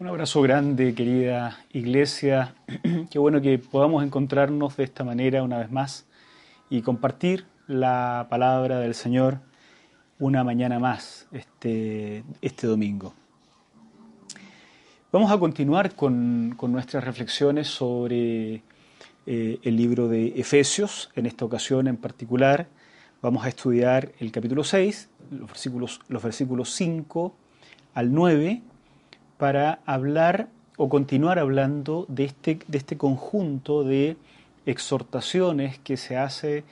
Un abrazo grande, querida iglesia. Qué bueno que podamos encontrarnos de esta manera una vez más y compartir la palabra del Señor una mañana más este, este domingo. Vamos a continuar con, nuestras reflexiones sobre eh, el libro de Efesios. En esta ocasión en particular vamos a estudiar el capítulo 6, los versículos, los versículos 5 al 9 para hablar o continuar hablando de este, de este conjunto de exhortaciones que se hace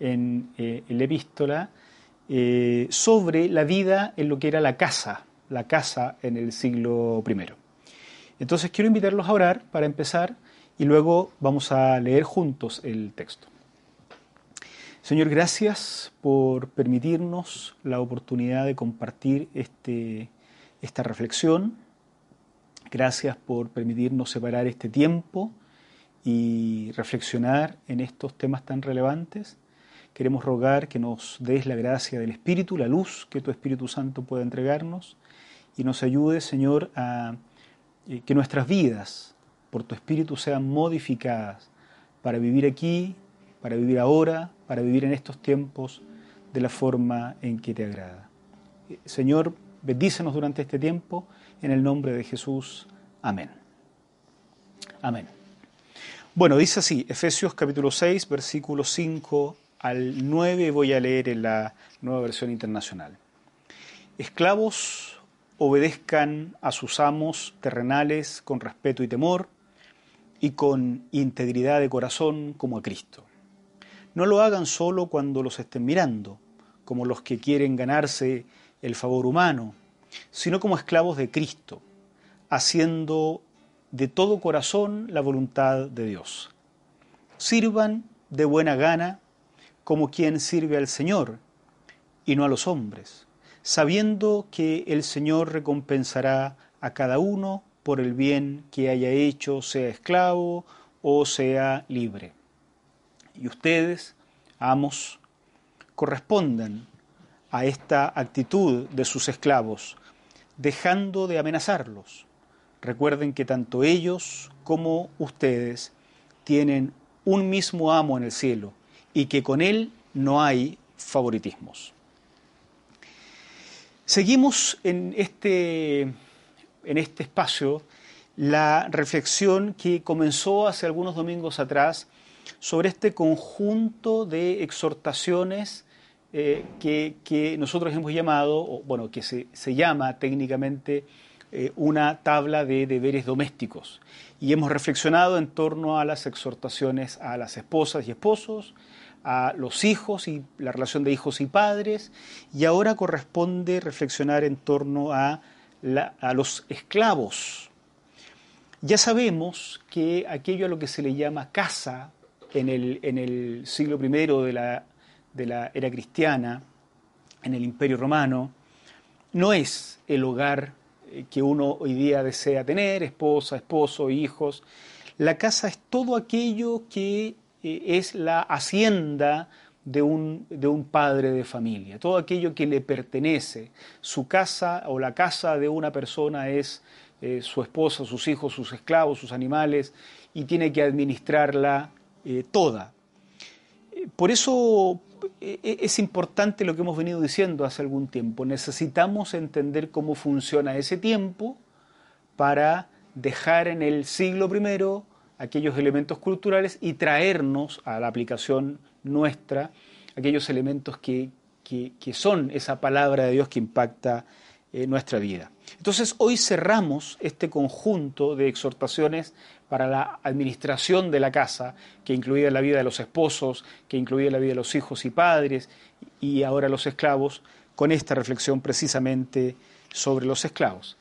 en eh, la epístola eh, sobre la vida en lo que era la casa, la casa en el siglo I. Entonces quiero invitarlos a orar para empezar y luego vamos a leer juntos el texto. Señor, gracias por permitirnos la oportunidad de compartir este, esta reflexión Gracias por permitirnos separar este tiempo y reflexionar en estos temas tan relevantes. Queremos rogar que nos des la gracia del Espíritu, la luz que tu Espíritu Santo pueda entregarnos y nos ayude, Señor, a eh, que nuestras vidas por tu Espíritu sean modificadas para vivir aquí, para vivir ahora, para vivir en estos tiempos de la forma en que te agrada. Eh, Señor, bendícenos durante este tiempo en el nombre de Jesús. Amén. Amén. Bueno, dice así, Efesios capítulo 6, versículo 5 al 9, voy a leer en la nueva versión internacional. Esclavos, obedezcan a sus amos terrenales con respeto y temor y con integridad de corazón como a Cristo. No lo hagan solo cuando los estén mirando, como los que quieren ganarse el favor humano, sino como esclavos de Cristo, haciendo de todo corazón la voluntad de Dios. Sirvan de buena gana como quien sirve al Señor y no a los hombres, sabiendo que el Señor recompensará a cada uno por el bien que haya hecho, sea esclavo o sea libre. Y ustedes, amos, correspondan a esta actitud de sus esclavos, dejando de amenazarlos. Recuerden que tanto ellos como ustedes tienen un mismo amo en el cielo y que con él no hay favoritismos. Seguimos en este, en este espacio la reflexión que comenzó hace algunos domingos atrás sobre este conjunto de exhortaciones eh, que, nosotros hemos llamado, bueno, que se, llama técnicamente eh, una tabla de deberes domésticos. Y hemos reflexionado en torno a las exhortaciones a las esposas y esposos, a los hijos y la relación de hijos y padres, y ahora corresponde reflexionar en torno a, los esclavos. Ya sabemos que aquello a lo que se le llama casa en el, en el siglo I de la de la era cristiana en el Imperio Romano, no es el hogar eh, que uno hoy día desea tener, esposa, esposo, hijos. La casa es todo aquello que eh, es la hacienda de un, de un, padre de familia, todo aquello que le pertenece. Su casa o la casa de una persona es eh, su esposa, sus hijos, sus esclavos, sus animales, y tiene que administrarla toda. Por eso es importante lo que hemos venido diciendo hace algún tiempo. Necesitamos entender cómo funciona ese tiempo para dejar en el siglo I aquellos elementos culturales y traernos a la aplicación nuestra aquellos elementos que, son esa palabra de Dios que impacta eh, nuestra vida. Entonces hoy cerramos este conjunto de exhortaciones para la administración de la casa, que incluía la vida de los esposos, que incluía la vida de los hijos y padres, y ahora los esclavos, con esta reflexión precisamente sobre los esclavos.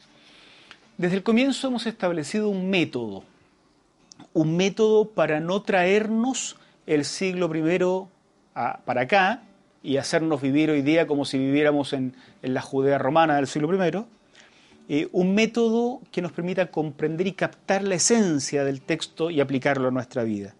Desde el comienzo hemos establecido un método, un método para no traernos el siglo I para acá y hacernos vivir hoy día como si viviéramos en, en la Judea romana del siglo I, eh, un método que nos permita comprender y captar la esencia del texto y aplicarlo a nuestra vida.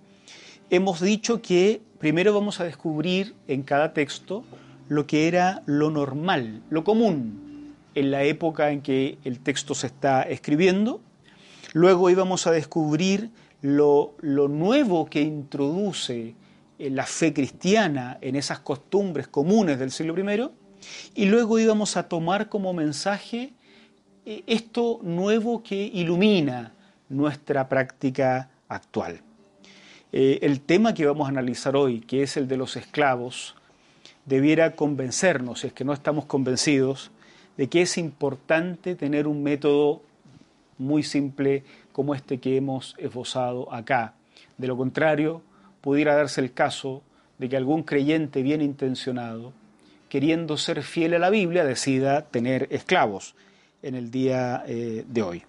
Hemos dicho que primero vamos a descubrir en cada texto lo que era lo normal, lo común en la época en que el texto se está escribiendo, Luego íbamos a descubrir lo, lo nuevo que introduce eh, la fe cristiana en esas costumbres comunes del siglo I. Y luego íbamos a tomar como mensaje esto nuevo que ilumina nuestra práctica actual. Eh, el tema que vamos a analizar hoy, que es el de los esclavos, debiera convencernos, si es que no estamos convencidos, de que es importante tener un método muy simple como este que hemos esbozado acá. De lo contrario, pudiera darse el caso de que algún creyente bien intencionado, queriendo ser fiel a la Biblia, decida tener esclavos en el día eh, de hoy.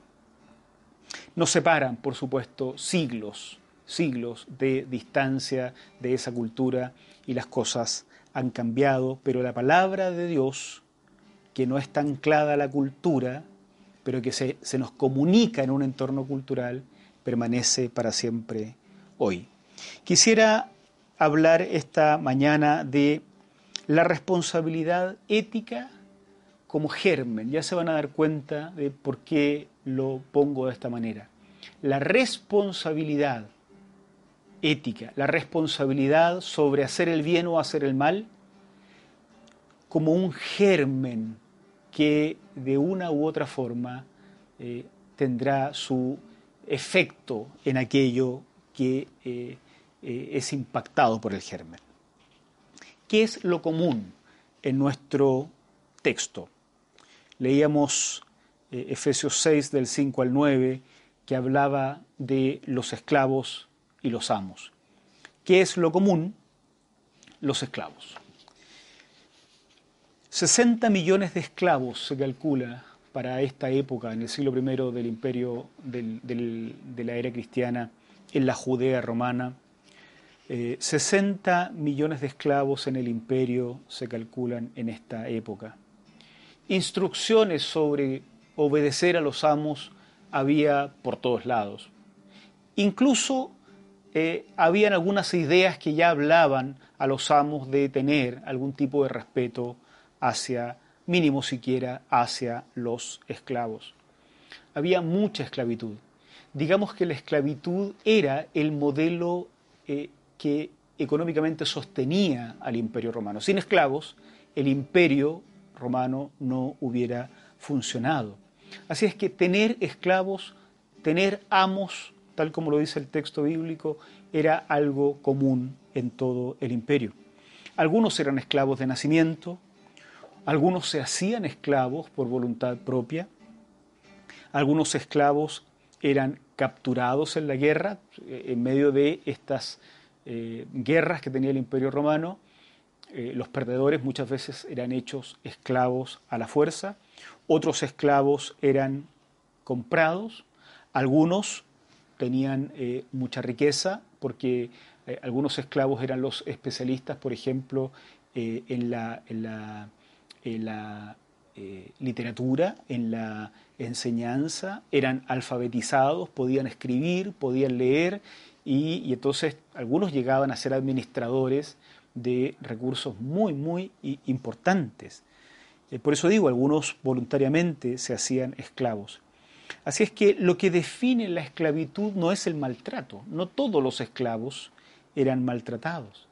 Nos separan, por supuesto, siglos, siglos de distancia de esa cultura y las cosas han cambiado, pero la palabra de Dios, que no está anclada a la cultura, pero que se, se nos comunica en un entorno cultural, permanece para siempre hoy. Quisiera hablar esta mañana de la responsabilidad ética como germen. Ya se van a dar cuenta de por qué lo pongo de esta manera. La responsabilidad ética, la responsabilidad sobre hacer el bien o hacer el mal, como un germen que de una u otra forma eh, tendrá su efecto en aquello que eh, eh, es impactado por el germen. ¿Qué es lo común en nuestro texto? Leíamos Efesios 6 del 5 al 9 que hablaba de los esclavos y los amos. ¿Qué es lo común? Los esclavos. 60 millones de esclavos se calcula para esta época, en el siglo I del imperio de la era cristiana, en la Judea romana. 60 eh, millones de esclavos en el imperio se calculan en esta época. Instrucciones sobre obedecer a los amos había por todos lados. Incluso eh, habían algunas ideas que ya hablaban a los amos de tener algún tipo de respeto hacia, mínimo siquiera, hacia los esclavos. Había mucha esclavitud. Digamos que la esclavitud era el modelo eh, que económicamente sostenía al imperio romano. Sin esclavos, el imperio romano no hubiera funcionado. Así es que tener esclavos, tener amos, tal como lo dice el texto bíblico, era algo común en todo el imperio. Algunos eran esclavos de nacimiento, algunos se hacían esclavos por voluntad propia, algunos esclavos eran capturados en la guerra, eh, en medio de estas eh, guerras que tenía el imperio romano, eh, los perdedores muchas veces eran hechos esclavos a la fuerza, otros esclavos eran comprados, algunos tenían mucha riqueza porque algunos esclavos eran los especialistas, por ejemplo, en la en la eh, literatura, en la enseñanza, eran alfabetizados, podían escribir, podían leer y, entonces algunos llegaban a ser administradores de recursos muy, muy importantes. Eh, por eso digo, algunos voluntariamente se hacían esclavos. Así es que lo que define la esclavitud no es el maltrato, no todos los esclavos eran maltratados.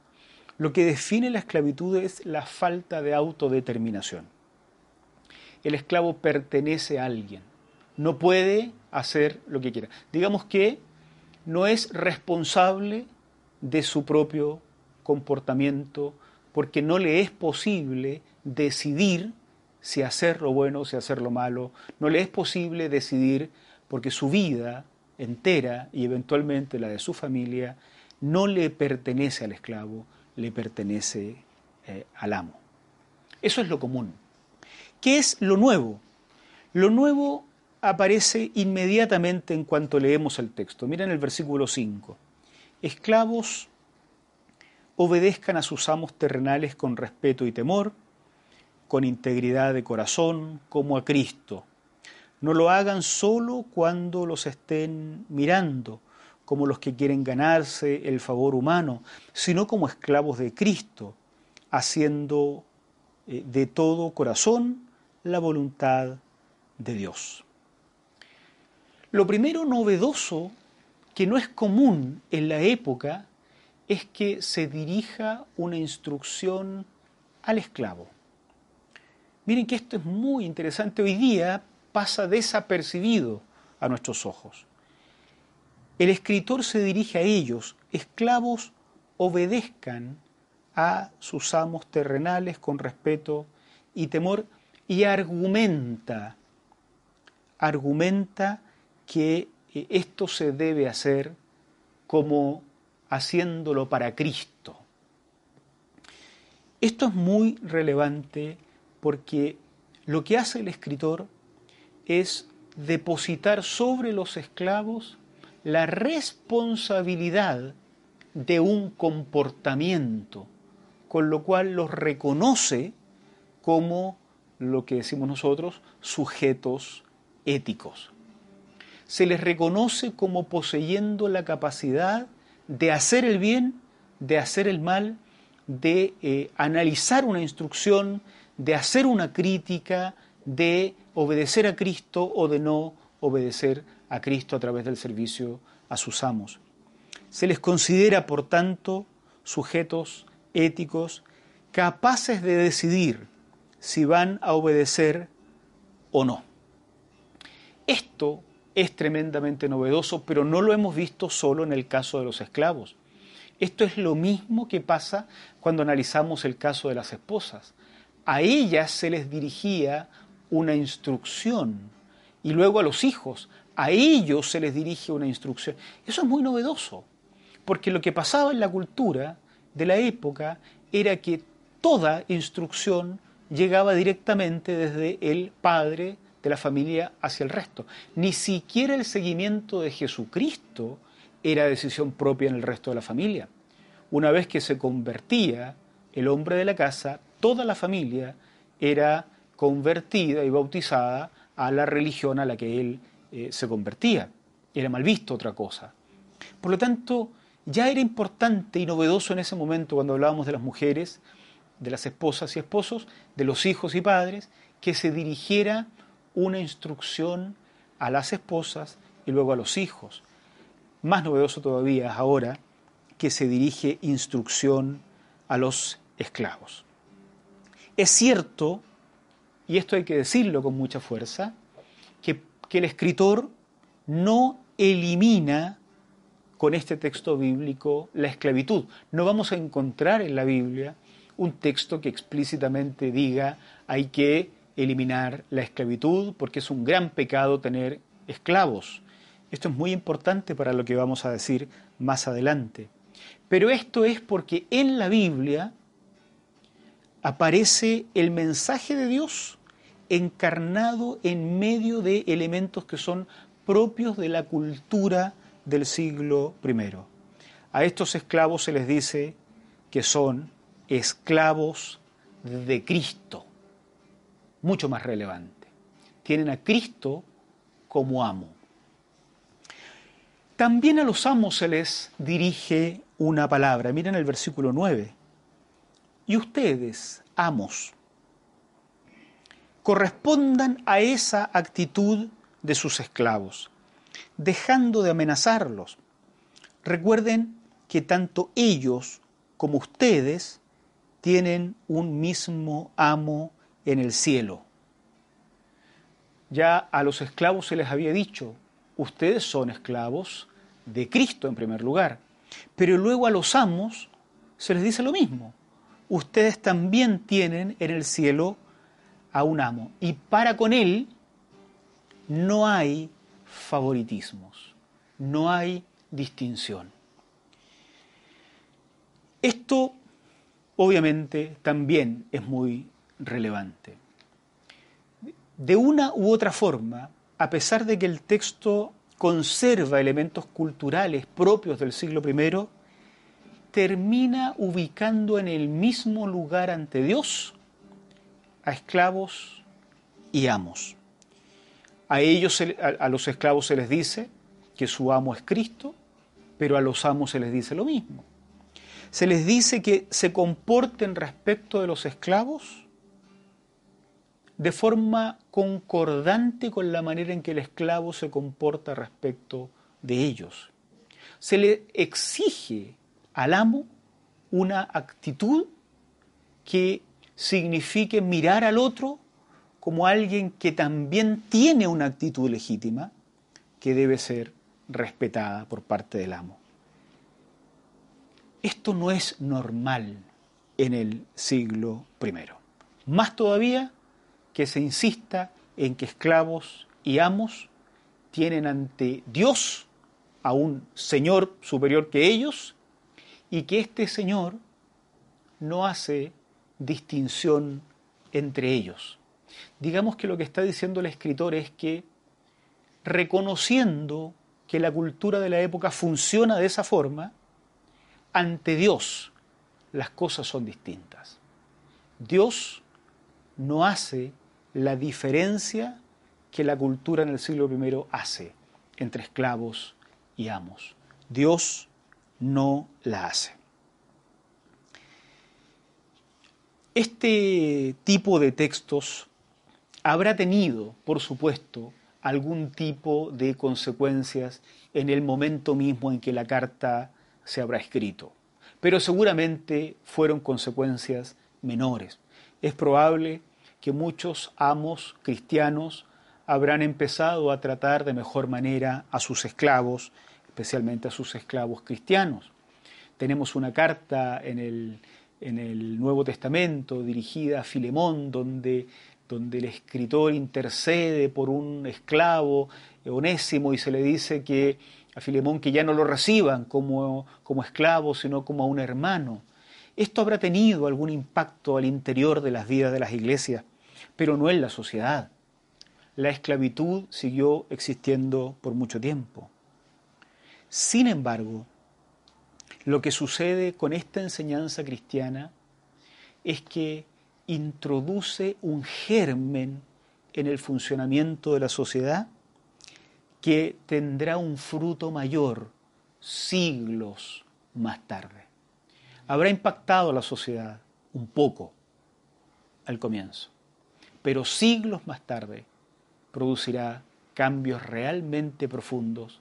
Lo que define la esclavitud es la falta de autodeterminación. El esclavo pertenece a alguien, no puede hacer lo que quiera. Digamos que no es responsable de su propio comportamiento porque no le es posible decidir si hacer lo bueno o si hacer lo malo. No le es posible decidir porque su vida entera y eventualmente la de su familia no le pertenece al esclavo, le pertenece eh, al amo. Eso es lo común. ¿Qué es lo nuevo? Lo nuevo aparece inmediatamente en cuanto leemos el texto. Miren el versículo 5. Esclavos, obedezcan a sus amos terrenales con respeto y temor, con integridad de corazón, como a Cristo. No lo hagan solo cuando los estén mirando, como los que quieren ganarse el favor humano, sino como esclavos de Cristo, haciendo eh, de todo corazón la voluntad de Dios. Lo primero novedoso, que no es común en la época, es que se dirija una instrucción al esclavo. Miren que esto es muy interesante. Hoy día pasa desapercibido a nuestros ojos. El escritor se dirige a ellos, esclavos obedezcan a sus amos terrenales con respeto y temor y argumenta, argumenta que eh, esto se debe hacer como haciéndolo para Cristo. Esto es muy relevante porque lo que hace el escritor es depositar sobre los esclavos la responsabilidad de un comportamiento, con lo cual los reconoce como lo que decimos nosotros, sujetos éticos. Se les reconoce como poseyendo la capacidad de hacer el bien, de hacer el mal, de eh, analizar una instrucción, de hacer una crítica, de obedecer a Cristo o de no obedecer a Cristo a través del servicio a sus amos. Se les considera, por tanto, sujetos éticos capaces de decidir si van a obedecer o no. Esto es tremendamente novedoso, pero no lo hemos visto solo en el caso de los esclavos. Esto es lo mismo que pasa cuando analizamos el caso de las esposas. A ellas se les dirigía una instrucción y luego a los hijos, a ellos se les dirige una instrucción. Eso es muy novedoso, porque lo que pasaba en la cultura de la época era que toda instrucción llegaba directamente desde el padre de la familia hacia el resto. Ni siquiera el seguimiento de Jesucristo era decisión propia en el resto de la familia. Una vez que se convertía el hombre de la casa, toda la familia era convertida y bautizada a la religión a la que él eh, se convertía. Era mal visto otra cosa. Por lo tanto, ya era importante y novedoso en ese momento cuando hablábamos de las mujeres, de las esposas y esposos, de los hijos y padres, que se dirigiera una instrucción a las esposas y luego a los hijos. Más novedoso todavía es ahora que se dirige instrucción a los esclavos. Es cierto, y esto hay que decirlo con mucha fuerza, que, que el escritor no elimina con este texto bíblico la esclavitud. No vamos a encontrar en la Biblia un texto que explícitamente diga hay que eliminar la esclavitud porque es un gran pecado tener esclavos. Esto es muy importante para lo que vamos a decir más adelante. Pero esto es porque en la Biblia aparece el mensaje de Dios encarnado en medio de elementos que son propios de la cultura del siglo I. A estos esclavos se les dice que son esclavos de Cristo, mucho más relevante. Tienen a Cristo como amo. También a los amos se les dirige una palabra. Miren el versículo 9. Y ustedes, amos, correspondan a esa actitud de sus esclavos, dejando de amenazarlos. Recuerden que tanto ellos como ustedes tienen un mismo amo en el cielo. Ya a los esclavos se les había dicho, ustedes son esclavos de Cristo en primer lugar, pero luego a los amos se les dice lo mismo, ustedes también tienen en el cielo a un amo y para con él no hay favoritismos, no hay distinción. Esto obviamente también es muy relevante. De una u otra forma, a pesar de que el texto conserva elementos culturales propios del siglo I, termina ubicando en el mismo lugar ante Dios a esclavos y amos. A ellos, a los esclavos se les dice que su amo es Cristo, pero a los amos se les dice lo mismo se les dice que se comporten respecto de los esclavos de forma concordante con la manera en que el esclavo se comporta respecto de ellos. Se le exige al amo una actitud que signifique mirar al otro como alguien que también tiene una actitud legítima que debe ser respetada por parte del amo. Esto no es normal en el siglo I. Más todavía que se insista en que esclavos y amos tienen ante Dios a un Señor superior que ellos y que este Señor no hace distinción entre ellos. Digamos que lo que está diciendo el escritor es que reconociendo que la cultura de la época funciona de esa forma, ante Dios las cosas son distintas. Dios no hace la diferencia que la cultura en el siglo I hace entre esclavos y amos. Dios no la hace. Este tipo de textos habrá tenido, por supuesto, algún tipo de consecuencias en el momento mismo en que la carta se habrá escrito, pero seguramente fueron consecuencias menores. Es probable que muchos amos cristianos habrán empezado a tratar de mejor manera a sus esclavos, especialmente a sus esclavos cristianos. Tenemos una carta en el Nuevo Testamento dirigida a Filemón, donde, el escritor intercede por un esclavo onésimo y se le dice que a Filemón que ya no lo reciban como esclavo, sino como a un hermano. Esto habrá tenido algún impacto al interior de las vidas de las iglesias, pero no en la sociedad. La esclavitud siguió existiendo por mucho tiempo. Sin embargo, lo que sucede con esta enseñanza cristiana es que introduce un germen en el funcionamiento de la sociedad que tendrá un fruto mayor siglos más tarde. Habrá impactado a la sociedad un poco al comienzo, pero siglos más tarde producirá cambios realmente profundos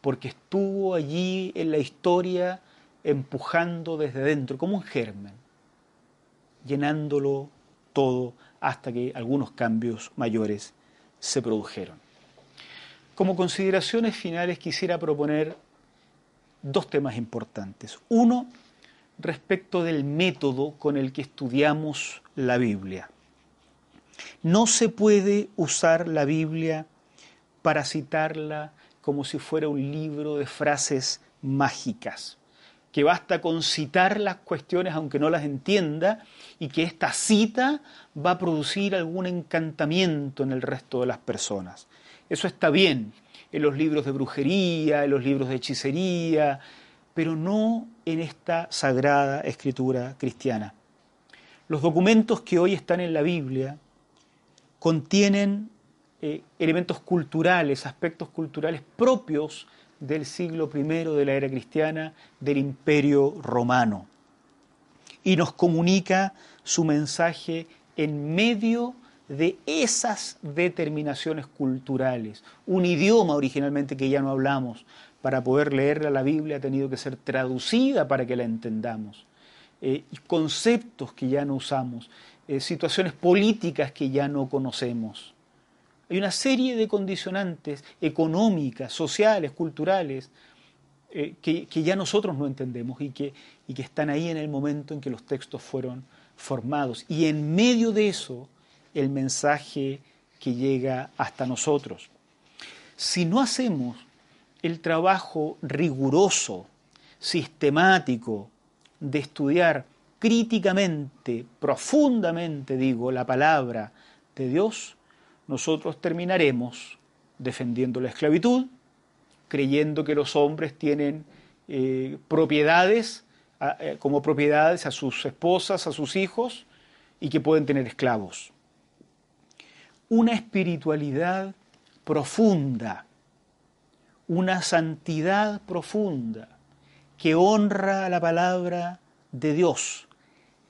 porque estuvo allí en la historia empujando desde dentro, como un germen, llenándolo todo hasta que algunos cambios mayores se produjeron. Como consideraciones finales quisiera proponer dos temas importantes. Uno, respecto del método con el que estudiamos la Biblia. No se puede usar la Biblia para citarla como si fuera un libro de frases mágicas que basta con citar las cuestiones aunque no las entienda y que esta cita va a producir algún encantamiento en el resto de las personas. Eso está bien en los libros de brujería, en los libros de hechicería, pero no en esta sagrada escritura cristiana. Los documentos que hoy están en la Biblia contienen eh, elementos culturales, aspectos culturales propios del siglo I de la era cristiana del imperio romano. Y nos comunica su mensaje en medio de esas determinaciones culturales. Un idioma originalmente que ya no hablamos, para poder leer la Biblia ha tenido que ser traducida para que la entendamos. Eh, conceptos que ya no usamos, eh, situaciones políticas que ya no conocemos. Hay una serie de condicionantes económicas, sociales, culturales, eh, que, ya nosotros no entendemos y que, y que están ahí en el momento en que los textos fueron formados. Y en medio de eso, el mensaje que llega hasta nosotros. Si no hacemos el trabajo riguroso, sistemático, de estudiar críticamente, profundamente, digo, la palabra de Dios, nosotros terminaremos defendiendo la esclavitud, creyendo que los hombres tienen eh, propiedades eh, como propiedades a sus esposas, a sus hijos, y que pueden tener esclavos. Una espiritualidad profunda, una santidad profunda, que honra la palabra de Dios,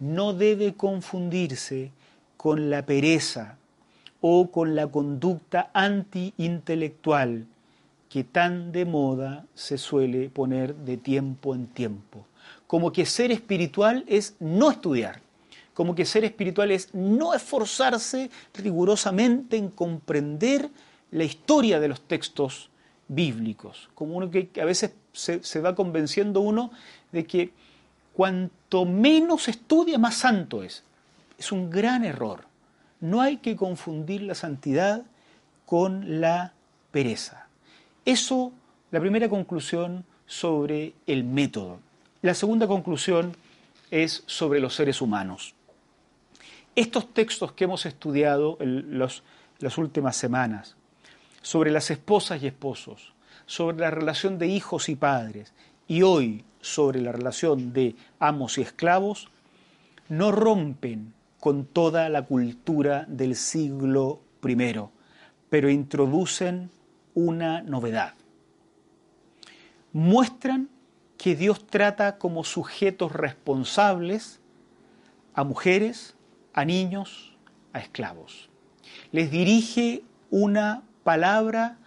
no debe confundirse con la pereza, o con la conducta anti-intelectual que tan de moda se suele poner de tiempo en tiempo. Como que ser espiritual es no estudiar, como que ser espiritual es no esforzarse rigurosamente en comprender la historia de los textos bíblicos, como uno que a veces se, se va convenciendo uno de que cuanto menos estudia, más santo es. Es un gran error. No hay que confundir la santidad con la pereza. Eso, la primera conclusión sobre el método. La segunda conclusión es sobre los seres humanos. Estos textos que hemos estudiado en las últimas semanas, sobre las esposas y esposos, sobre la relación de hijos y padres, y hoy sobre la relación de amos y esclavos, no rompen con toda la cultura del siglo I, pero introducen una novedad. Muestran que Dios trata como sujetos responsables a mujeres, a niños, a esclavos. Les dirige una palabra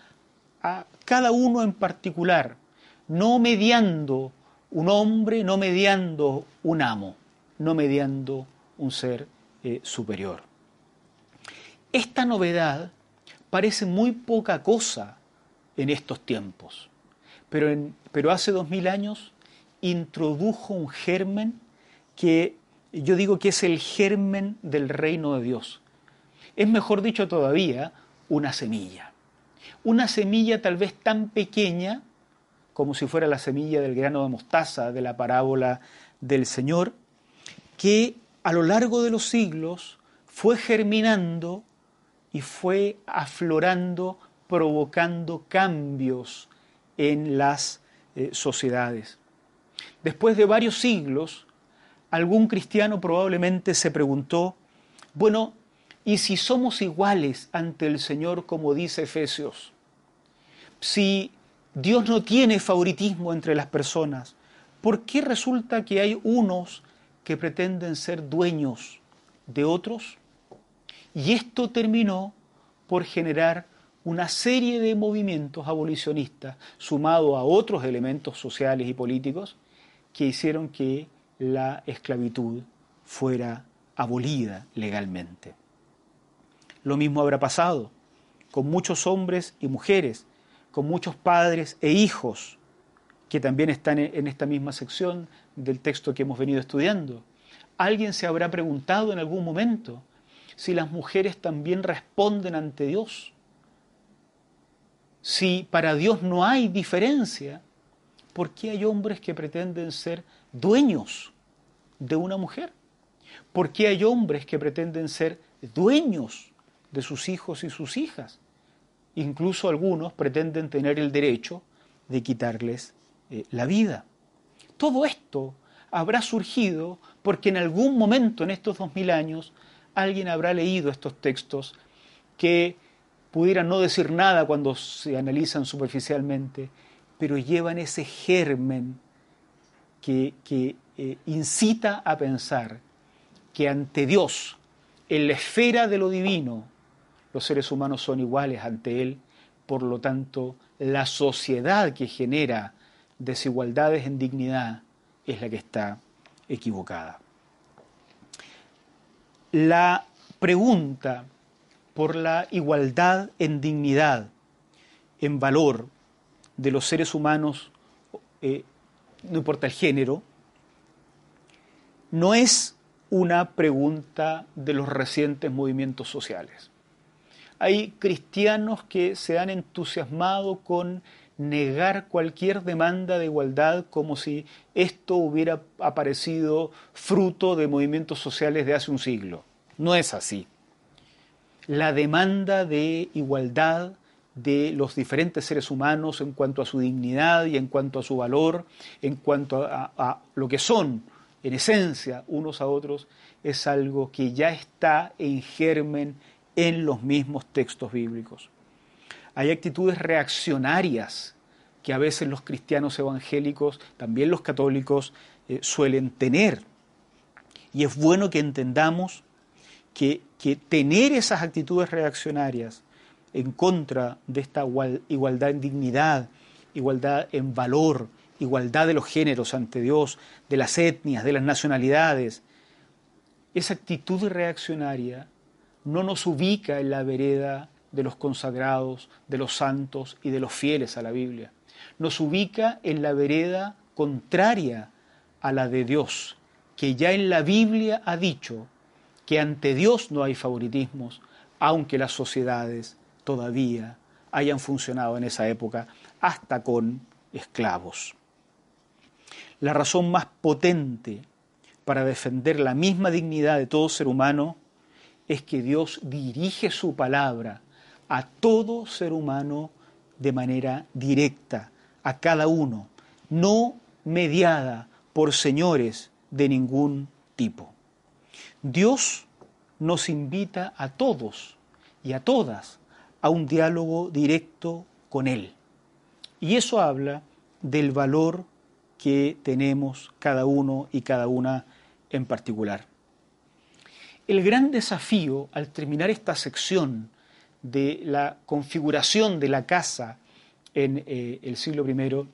a cada uno en particular, no mediando un hombre, no mediando un amo, no mediando un ser eh, superior. Esta novedad parece muy poca cosa en estos tiempos, pero, en, pero hace dos mil años introdujo un germen que yo digo que es el germen del reino de Dios. Es mejor dicho todavía, una semilla. Una semilla tal vez tan pequeña como si fuera la semilla del grano de mostaza de la parábola del Señor, que a lo largo de los siglos fue germinando y fue aflorando, provocando cambios en las eh, sociedades. Después de varios siglos, algún cristiano probablemente se preguntó, bueno, ¿y si somos iguales ante el Señor como dice Efesios? Si Dios no tiene favoritismo entre las personas, ¿por qué resulta que hay unos que pretenden ser dueños de otros? Y esto terminó por generar una serie de movimientos abolicionistas, sumado a otros elementos sociales y políticos, que hicieron que la esclavitud fuera abolida legalmente. Lo mismo habrá pasado con muchos hombres y mujeres, con muchos padres e hijos, que también están en esta misma sección del texto que hemos venido estudiando. Alguien se habrá preguntado en algún momento, si las mujeres también responden ante Dios. Si para Dios no hay diferencia, ¿por qué hay hombres que pretenden ser dueños de una mujer? ¿Por qué hay hombres que pretenden ser dueños de sus hijos y sus hijas? Incluso algunos pretenden tener el derecho de quitarles eh, la vida. Todo esto habrá surgido porque en algún momento en estos dos mil años alguien habrá leído estos textos que pudieran no decir nada cuando se analizan superficialmente, pero llevan ese germen que, eh, incita a pensar que ante Dios, en la esfera de lo divino, los seres humanos son iguales ante Él, por lo tanto, la sociedad que genera desigualdades en dignidad es la que está equivocada la pregunta por la igualdad en dignidad, en valor de los seres humanos, eh, no importa el género, no es una pregunta de los recientes movimientos sociales. Hay cristianos que se han entusiasmado con negar cualquier demanda de igualdad como si esto hubiera aparecido fruto de movimientos sociales de hace un siglo. No es así. La demanda de igualdad de los diferentes seres humanos en cuanto a su dignidad y en cuanto a su valor, en cuanto a, lo que son en esencia unos a otros, es algo que ya está en germen en los mismos textos bíblicos. Hay actitudes reaccionarias que a veces los cristianos evangélicos, también los católicos, eh, suelen tener. Y es bueno que entendamos que, que tener esas actitudes reaccionarias en contra de esta igualdad en dignidad, igualdad en valor, igualdad de los géneros ante Dios, de las etnias, de las nacionalidades, esa actitud reaccionaria no nos ubica en la vereda de los consagrados, de los santos y de los fieles a la Biblia. Nos ubica en la vereda contraria a la de Dios, que ya en la Biblia ha dicho que ante Dios no hay favoritismos, aunque las sociedades todavía hayan funcionado en esa época hasta con esclavos. La razón más potente para defender la misma dignidad de todo ser humano es que Dios dirige su palabra a todo ser humano de manera directa, a cada uno, no mediada por señores de ningún tipo. Dios nos invita a todos y a todas a un diálogo directo con Él. Y eso habla del valor que tenemos cada uno y cada una en particular. El gran desafío al terminar esta sección de la configuración de la casa en eh, el siglo I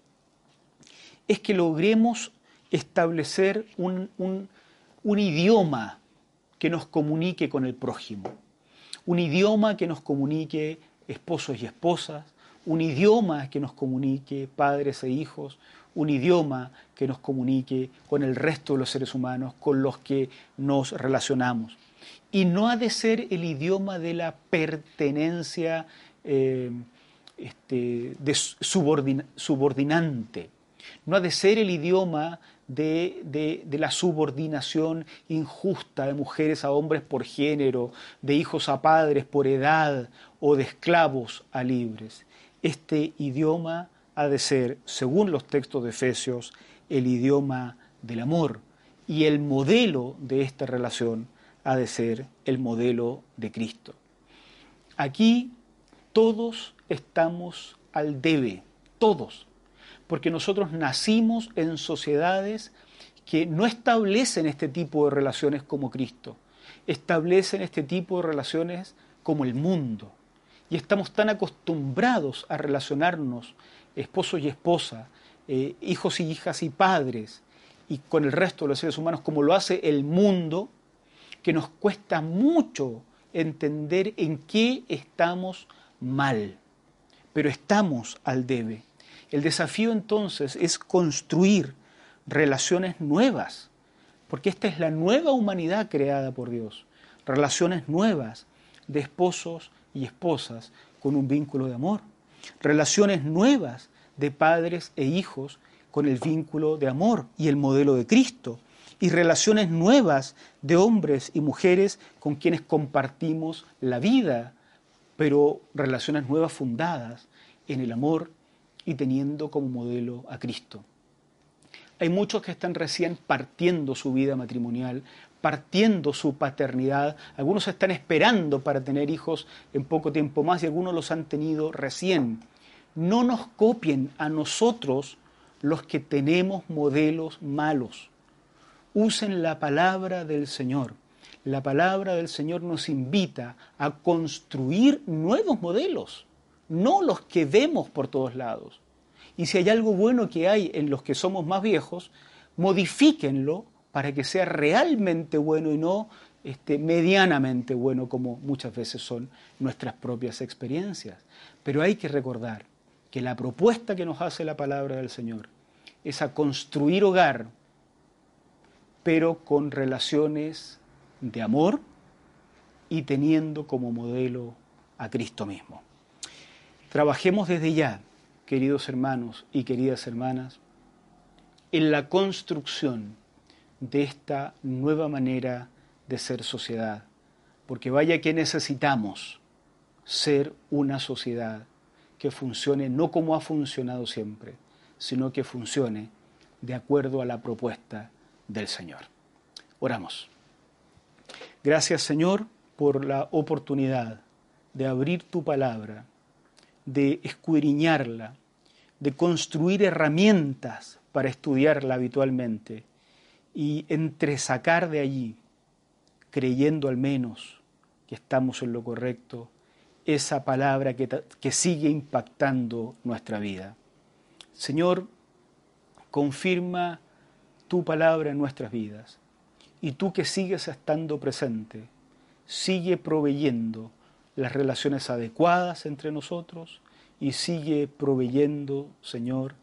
es que logremos establecer un, un idioma que nos comunique con el prójimo, un idioma que nos comunique esposos y esposas, un idioma que nos comunique padres e hijos, un idioma que nos comunique con el resto de los seres humanos con los que nos relacionamos. Y no ha de ser el idioma de la pertenencia eh, este, de subordinante, no ha de ser el idioma de, de, la subordinación injusta de mujeres a hombres por género, de hijos a padres por edad o de esclavos a libres. Este idioma ha de ser, según los textos de Efesios, el idioma del amor. Y el modelo de esta relación ha de ser el modelo de Cristo. Aquí todos estamos al debe, todos, porque nosotros nacimos en sociedades que no establecen este tipo de relaciones como Cristo, establecen este tipo de relaciones como el mundo. Y estamos tan acostumbrados a relacionarnos esposo y esposa, eh, hijos y hijas y padres, y con el resto de los seres humanos, como lo hace el mundo, que nos cuesta mucho entender en qué estamos mal, pero estamos al debe. El desafío entonces es construir relaciones nuevas, porque esta es la nueva humanidad creada por Dios, relaciones nuevas de esposos y esposas con un vínculo de amor relaciones nuevas de padres e hijos con el vínculo de amor y el modelo de Cristo, y relaciones nuevas de hombres y mujeres con quienes compartimos la vida, pero relaciones nuevas fundadas en el amor y teniendo como modelo a Cristo. Hay muchos que están recién partiendo su vida matrimonial, partiendo su paternidad. Algunos están esperando para tener hijos en poco tiempo más y algunos los han tenido recién. No nos copien a nosotros los que tenemos modelos malos. Usen la palabra del Señor. La palabra del Señor nos invita a construir nuevos modelos, no los que vemos por todos lados. Y si hay algo bueno que hay en los que somos más viejos, modifíquenlo para que sea realmente bueno y no este, medianamente bueno como muchas veces son nuestras propias experiencias. Pero hay que recordar que la propuesta que nos hace la palabra del Señor es a construir hogar, pero con relaciones de amor y teniendo como modelo a Cristo mismo. Trabajemos desde ya, queridos hermanos y queridas hermanas, en la construcción de esta nueva manera de ser sociedad. Porque vaya que necesitamos ser una sociedad que funcione no como ha funcionado siempre, sino que funcione de acuerdo a la propuesta del Señor. Oramos. Gracias Señor por la oportunidad de abrir tu palabra, de escudriñarla, de construir herramientas para estudiarla habitualmente y entresacar de allí, creyendo al menos que estamos en lo correcto, esa palabra que, que sigue impactando nuestra vida. Señor, confirma tu palabra en nuestras vidas. Y tú que sigues estando presente, sigue proveyendo las relaciones adecuadas entre nosotros y sigue proveyendo, Señor,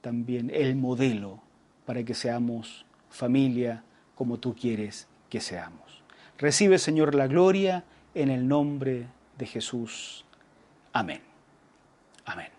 también el modelo para que seamos familia como tú quieres que seamos. Recibe, Señor, la gloria en el nombre de Jesús. Amén. Amén.